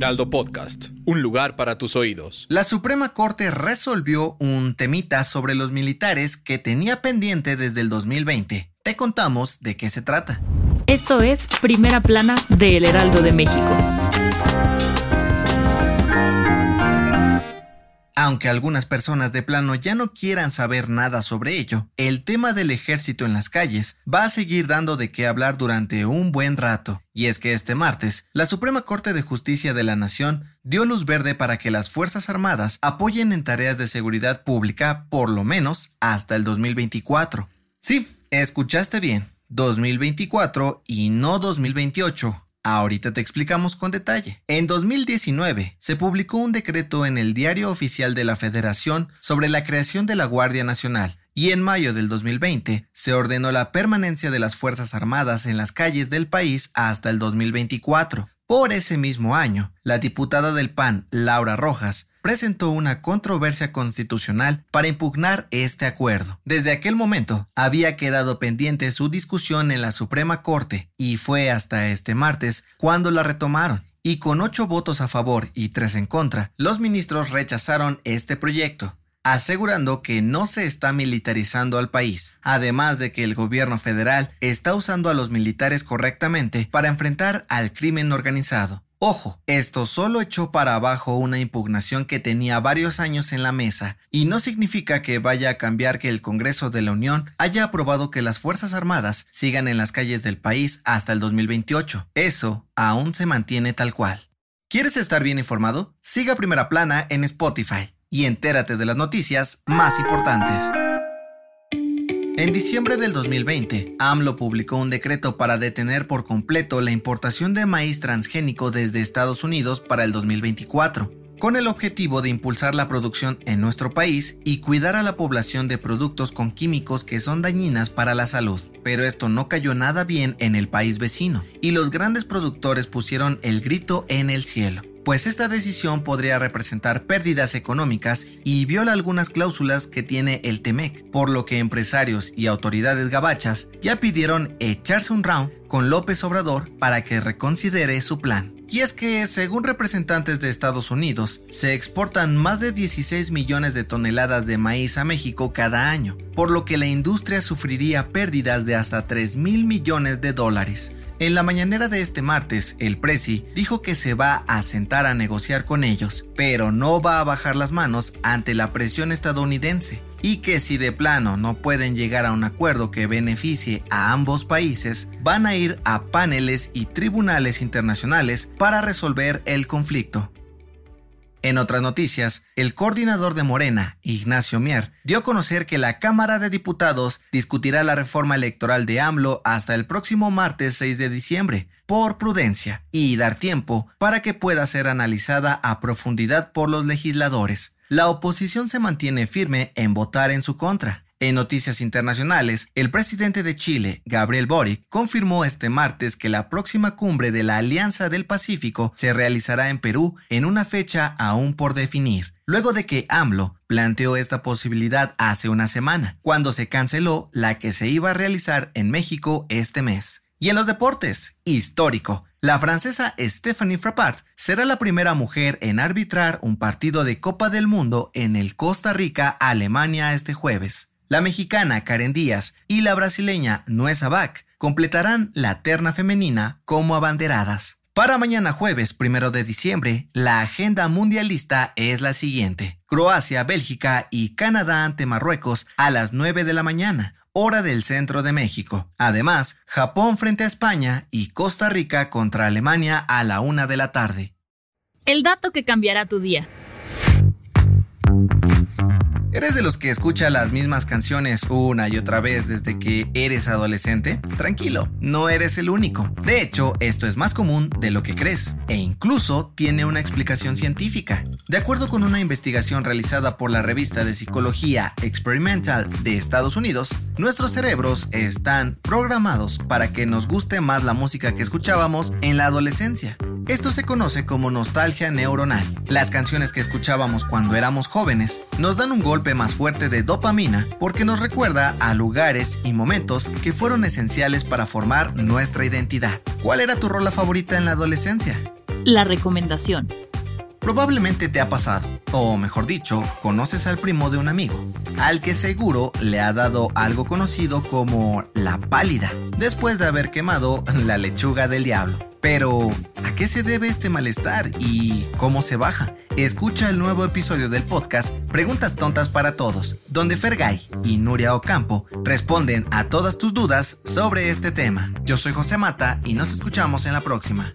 Heraldo Podcast, un lugar para tus oídos. La Suprema Corte resolvió un temita sobre los militares que tenía pendiente desde el 2020. Te contamos de qué se trata. Esto es Primera Plana de El Heraldo de México. Aunque algunas personas de plano ya no quieran saber nada sobre ello, el tema del ejército en las calles va a seguir dando de qué hablar durante un buen rato. Y es que este martes, la Suprema Corte de Justicia de la Nación dio luz verde para que las Fuerzas Armadas apoyen en tareas de seguridad pública por lo menos hasta el 2024. Sí, escuchaste bien, 2024 y no 2028 Ahorita te explicamos con detalle. En 2019 se publicó un decreto en el Diario Oficial de la Federación sobre la creación de la Guardia Nacional y en mayo del 2020 se ordenó la permanencia de las Fuerzas Armadas en las calles del país hasta el 2024. Por ese mismo año, la diputada del PAN, Laura Rojas, presentó una controversia constitucional para impugnar este acuerdo. Desde aquel momento, había quedado pendiente su discusión en la Suprema Corte y fue hasta este martes cuando la retomaron. Y con ocho votos a favor y tres en contra, los ministros rechazaron este proyecto asegurando que no se está militarizando al país, además de que el gobierno federal está usando a los militares correctamente para enfrentar al crimen organizado. Ojo, esto solo echó para abajo una impugnación que tenía varios años en la mesa y no significa que vaya a cambiar que el Congreso de la Unión haya aprobado que las Fuerzas Armadas sigan en las calles del país hasta el 2028. Eso aún se mantiene tal cual. ¿Quieres estar bien informado? Siga Primera Plana en Spotify y entérate de las noticias más importantes. En diciembre del 2020, AMLO publicó un decreto para detener por completo la importación de maíz transgénico desde Estados Unidos para el 2024, con el objetivo de impulsar la producción en nuestro país y cuidar a la población de productos con químicos que son dañinas para la salud. Pero esto no cayó nada bien en el país vecino, y los grandes productores pusieron el grito en el cielo pues esta decisión podría representar pérdidas económicas y viola algunas cláusulas que tiene el TEMEC, por lo que empresarios y autoridades gabachas ya pidieron echarse un round con López Obrador para que reconsidere su plan. Y es que, según representantes de Estados Unidos, se exportan más de 16 millones de toneladas de maíz a México cada año, por lo que la industria sufriría pérdidas de hasta 3 mil millones de dólares. En la mañanera de este martes, el Presi dijo que se va a sentar a negociar con ellos, pero no va a bajar las manos ante la presión estadounidense, y que si de plano no pueden llegar a un acuerdo que beneficie a ambos países, van a ir a paneles y tribunales internacionales para resolver el conflicto. En otras noticias, el coordinador de Morena, Ignacio Mier, dio a conocer que la Cámara de Diputados discutirá la reforma electoral de AMLO hasta el próximo martes 6 de diciembre, por prudencia, y dar tiempo para que pueda ser analizada a profundidad por los legisladores. La oposición se mantiene firme en votar en su contra. En noticias internacionales, el presidente de Chile, Gabriel Boric, confirmó este martes que la próxima cumbre de la Alianza del Pacífico se realizará en Perú en una fecha aún por definir, luego de que AMLO planteó esta posibilidad hace una semana, cuando se canceló la que se iba a realizar en México este mes. Y en los deportes, histórico. La francesa Stephanie Frappart será la primera mujer en arbitrar un partido de Copa del Mundo en el Costa Rica-Alemania este jueves. La mexicana Karen Díaz y la brasileña Nuesa Bach completarán la terna femenina como abanderadas. Para mañana jueves primero de diciembre, la agenda mundialista es la siguiente. Croacia, Bélgica y Canadá ante Marruecos a las 9 de la mañana, hora del centro de México. Además, Japón frente a España y Costa Rica contra Alemania a la 1 de la tarde. El dato que cambiará tu día. ¿Eres de los que escucha las mismas canciones una y otra vez desde que eres adolescente? Tranquilo, no eres el único. De hecho, esto es más común de lo que crees, e incluso tiene una explicación científica. De acuerdo con una investigación realizada por la revista de psicología Experimental de Estados Unidos, nuestros cerebros están programados para que nos guste más la música que escuchábamos en la adolescencia. Esto se conoce como nostalgia neuronal. Las canciones que escuchábamos cuando éramos jóvenes nos dan un golpe más fuerte de dopamina porque nos recuerda a lugares y momentos que fueron esenciales para formar nuestra identidad. ¿Cuál era tu rola favorita en la adolescencia? La recomendación. Probablemente te ha pasado, o mejor dicho, conoces al primo de un amigo, al que seguro le ha dado algo conocido como la pálida, después de haber quemado la lechuga del diablo. Pero, ¿a qué se debe este malestar y cómo se baja? Escucha el nuevo episodio del podcast Preguntas Tontas para Todos, donde Fergay y Nuria Ocampo responden a todas tus dudas sobre este tema. Yo soy José Mata y nos escuchamos en la próxima.